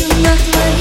you not my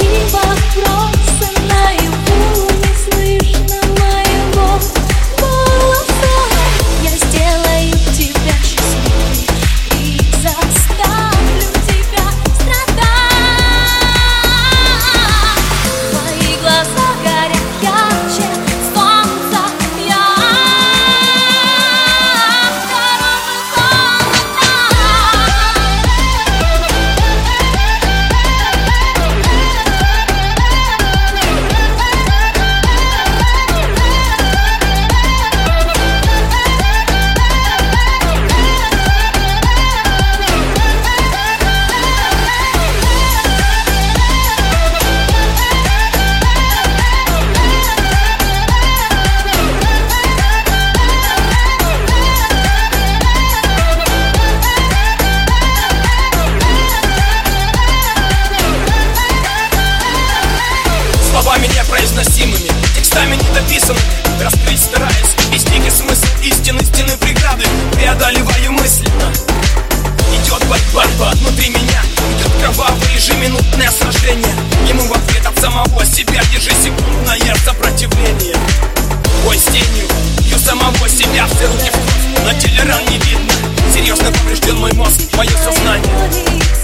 местами не дописан. Раскрыть стараюсь весь некий смысл истины стены преграды. Преодолеваю мысленно Идет борьба внутри меня. Идет кровавое ежеминутное сражение. Ему в ответ от самого себя держи секундное сопротивление. Бой с тенью, бью самого себя все руки в кровь На теле ран не видно. Серьезно поврежден мой мозг, мое сознание.